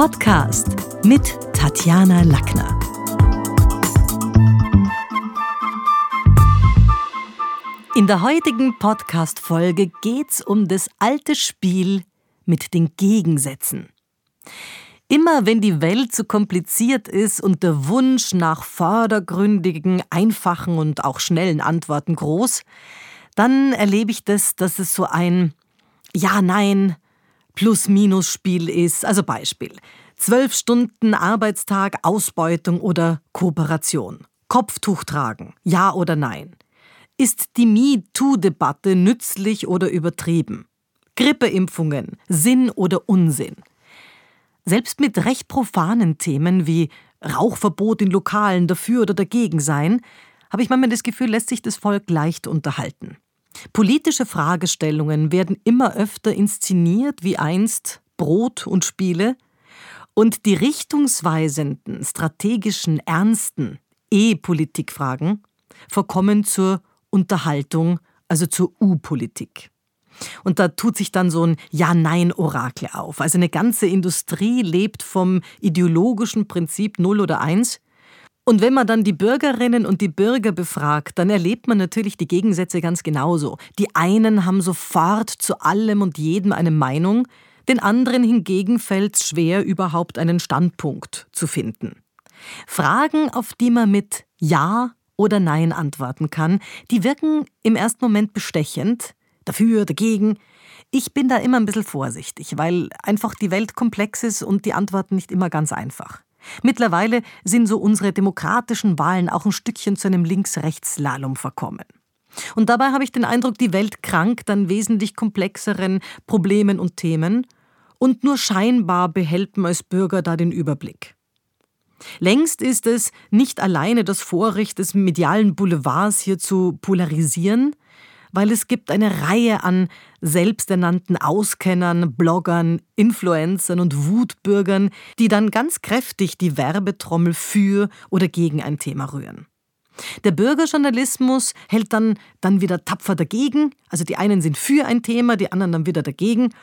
Podcast mit Tatjana Lackner. In der heutigen Podcast-Folge geht's um das alte Spiel mit den Gegensätzen. Immer wenn die Welt zu kompliziert ist und der Wunsch nach vordergründigen, einfachen und auch schnellen Antworten groß, dann erlebe ich das, dass es so ein Ja-Nein, Plus-Minus-Spiel ist. Also Beispiel. Zwölf Stunden Arbeitstag, Ausbeutung oder Kooperation. Kopftuch tragen, ja oder nein. Ist die MeToo-Debatte nützlich oder übertrieben? Grippeimpfungen, Sinn oder Unsinn? Selbst mit recht profanen Themen wie Rauchverbot in Lokalen dafür oder dagegen sein, habe ich manchmal das Gefühl, lässt sich das Volk leicht unterhalten. Politische Fragestellungen werden immer öfter inszeniert wie einst Brot und Spiele, und die richtungsweisenden, strategischen, ernsten E-Politikfragen verkommen zur Unterhaltung, also zur U-Politik. Und da tut sich dann so ein Ja-Nein-Orakel auf. Also eine ganze Industrie lebt vom ideologischen Prinzip Null oder Eins. Und wenn man dann die Bürgerinnen und die Bürger befragt, dann erlebt man natürlich die Gegensätze ganz genauso. Die einen haben sofort zu allem und jedem eine Meinung, den anderen hingegen fällt es schwer, überhaupt einen Standpunkt zu finden. Fragen, auf die man mit Ja oder Nein antworten kann, die wirken im ersten Moment bestechend, dafür, dagegen. Ich bin da immer ein bisschen vorsichtig, weil einfach die Welt komplex ist und die Antworten nicht immer ganz einfach. Mittlerweile sind so unsere demokratischen Wahlen auch ein Stückchen zu einem Links-Rechts-Slalom verkommen. Und dabei habe ich den Eindruck, die Welt krankt an wesentlich komplexeren Problemen und Themen und nur scheinbar behält man als Bürger da den Überblick. Längst ist es nicht alleine das Vorrecht des medialen Boulevards hier zu polarisieren, weil es gibt eine Reihe an selbsternannten Auskennern, Bloggern, Influencern und Wutbürgern, die dann ganz kräftig die Werbetrommel für oder gegen ein Thema rühren. Der Bürgerjournalismus hält dann, dann wieder tapfer dagegen, also die einen sind für ein Thema, die anderen dann wieder dagegen.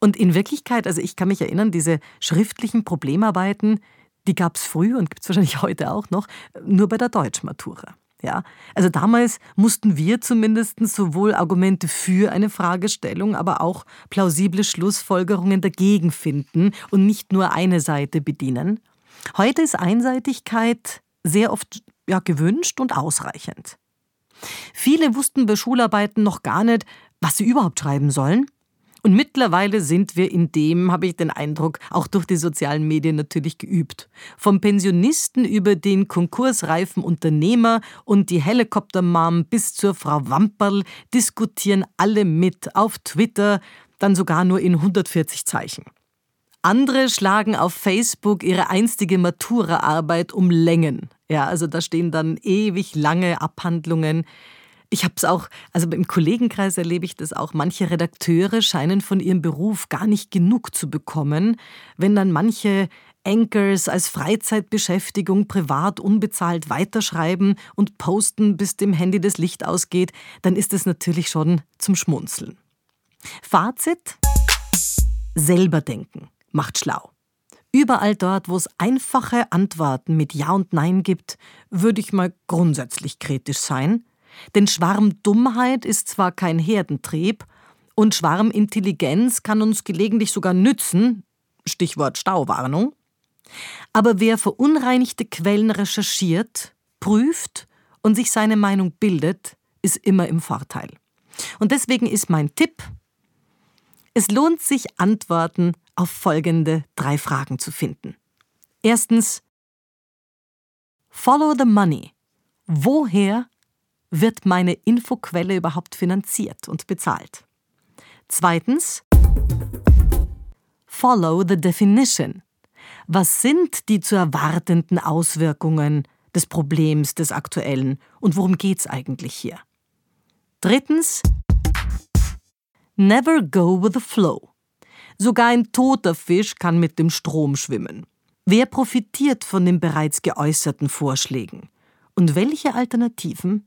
Und in Wirklichkeit, also ich kann mich erinnern, diese schriftlichen Problemarbeiten, die gab es früher und gibt es wahrscheinlich heute auch noch, nur bei der Deutschmatura. Ja, also damals mussten wir zumindest sowohl Argumente für eine Fragestellung, aber auch plausible Schlussfolgerungen dagegen finden und nicht nur eine Seite bedienen. Heute ist Einseitigkeit sehr oft ja, gewünscht und ausreichend. Viele wussten bei Schularbeiten noch gar nicht, was sie überhaupt schreiben sollen. Und mittlerweile sind wir in dem, habe ich den Eindruck, auch durch die sozialen Medien natürlich geübt. Vom Pensionisten über den konkursreifen Unternehmer und die Helikoptermam bis zur Frau Wamperl diskutieren alle mit auf Twitter, dann sogar nur in 140 Zeichen. Andere schlagen auf Facebook ihre einstige Maturaarbeit um Längen. Ja, also da stehen dann ewig lange Abhandlungen. Ich habe es auch, also im Kollegenkreis erlebe ich das auch. Manche Redakteure scheinen von ihrem Beruf gar nicht genug zu bekommen, wenn dann manche Anchors als Freizeitbeschäftigung privat unbezahlt weiterschreiben und posten, bis dem Handy das Licht ausgeht, dann ist es natürlich schon zum Schmunzeln. Fazit: Selber denken macht schlau. Überall dort, wo es einfache Antworten mit Ja und Nein gibt, würde ich mal grundsätzlich kritisch sein. Denn Schwarmdummheit ist zwar kein Herdentrieb, und Schwarmintelligenz kann uns gelegentlich sogar nützen, Stichwort Stauwarnung. Aber wer verunreinigte Quellen recherchiert, prüft und sich seine Meinung bildet, ist immer im Vorteil. Und deswegen ist mein Tipp, es lohnt sich, Antworten auf folgende drei Fragen zu finden. Erstens, Follow the money. Woher wird meine Infoquelle überhaupt finanziert und bezahlt? Zweitens, follow the definition. Was sind die zu erwartenden Auswirkungen des Problems des Aktuellen und worum geht es eigentlich hier? Drittens, never go with the flow. Sogar ein toter Fisch kann mit dem Strom schwimmen. Wer profitiert von den bereits geäußerten Vorschlägen? Und welche Alternativen